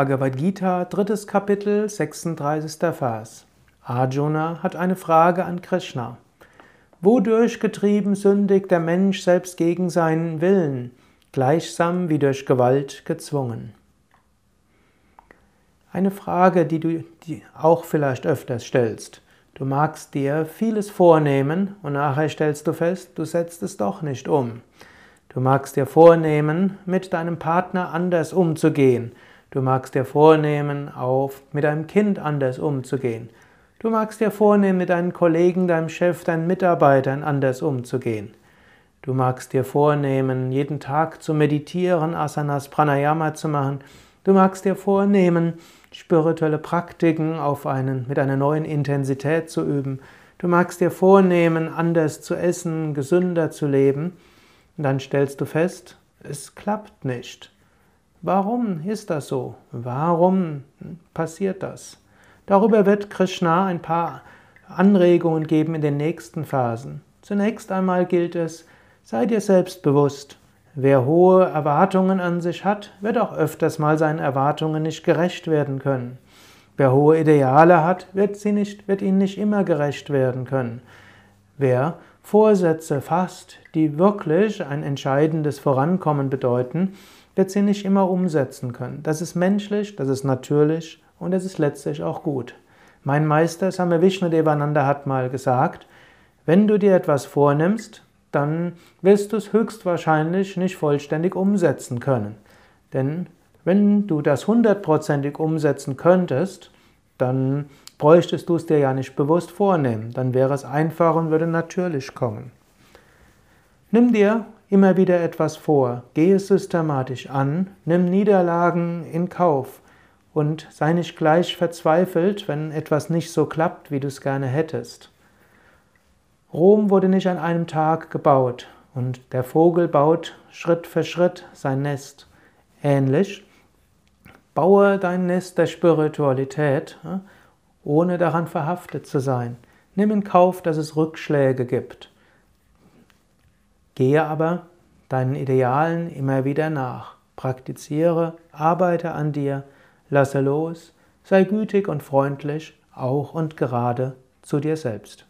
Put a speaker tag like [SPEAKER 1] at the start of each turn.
[SPEAKER 1] Bhagavad Gita, drittes Kapitel, 36. Vers. Arjuna hat eine Frage an Krishna. Wodurch getrieben sündigt der Mensch selbst gegen seinen Willen, gleichsam wie durch Gewalt gezwungen? Eine Frage, die du die auch vielleicht öfters stellst. Du magst dir vieles vornehmen und nachher stellst du fest, du setzt es doch nicht um. Du magst dir vornehmen, mit deinem Partner anders umzugehen Du magst dir vornehmen, auf, mit deinem Kind anders umzugehen. Du magst dir vornehmen, mit deinen Kollegen, deinem Chef, deinen Mitarbeitern anders umzugehen. Du magst dir vornehmen, jeden Tag zu meditieren, Asanas, Pranayama zu machen. Du magst dir vornehmen, spirituelle Praktiken auf einen, mit einer neuen Intensität zu üben. Du magst dir vornehmen, anders zu essen, gesünder zu leben. Und dann stellst du fest, es klappt nicht. Warum ist das so? Warum passiert das? Darüber wird Krishna ein paar Anregungen geben in den nächsten Phasen. Zunächst einmal gilt es, sei dir selbst bewusst. Wer hohe Erwartungen an sich hat, wird auch öfters mal seinen Erwartungen nicht gerecht werden können. Wer hohe Ideale hat, wird, sie nicht, wird ihnen nicht immer gerecht werden können. Wer Vorsätze fasst, die wirklich ein entscheidendes Vorankommen bedeuten, wird sie nicht immer umsetzen können. Das ist menschlich, das ist natürlich und das ist letztlich auch gut. Mein Meister Same Vishnudevananda hat mal gesagt, wenn du dir etwas vornimmst, dann wirst du es höchstwahrscheinlich nicht vollständig umsetzen können. Denn wenn du das hundertprozentig umsetzen könntest, dann bräuchtest du es dir ja nicht bewusst vornehmen. Dann wäre es einfach und würde natürlich kommen. Nimm dir immer wieder etwas vor, gehe systematisch an, nimm Niederlagen in Kauf und sei nicht gleich verzweifelt, wenn etwas nicht so klappt, wie du es gerne hättest. Rom wurde nicht an einem Tag gebaut und der Vogel baut Schritt für Schritt sein Nest. Ähnlich, baue dein Nest der Spiritualität, ohne daran verhaftet zu sein. Nimm in Kauf, dass es Rückschläge gibt. Gehe aber deinen Idealen immer wieder nach. Praktiziere, arbeite an dir, lasse los, sei gütig und freundlich, auch und gerade zu dir selbst.